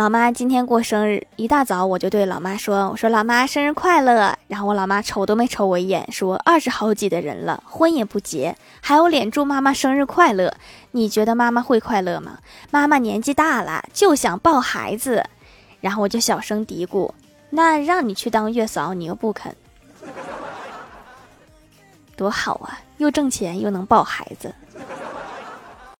老妈今天过生日一大早我就对老妈说我说老妈生日快乐。然后我老妈瞅都没瞅我一眼说二十好几的人了婚也不结还有脸祝妈妈生日快乐。你觉得妈妈会快乐吗？妈妈年纪大了就想抱孩子。然后我就小声嘀咕那让你去当月嫂你又不肯。多好啊又挣钱又能抱孩子。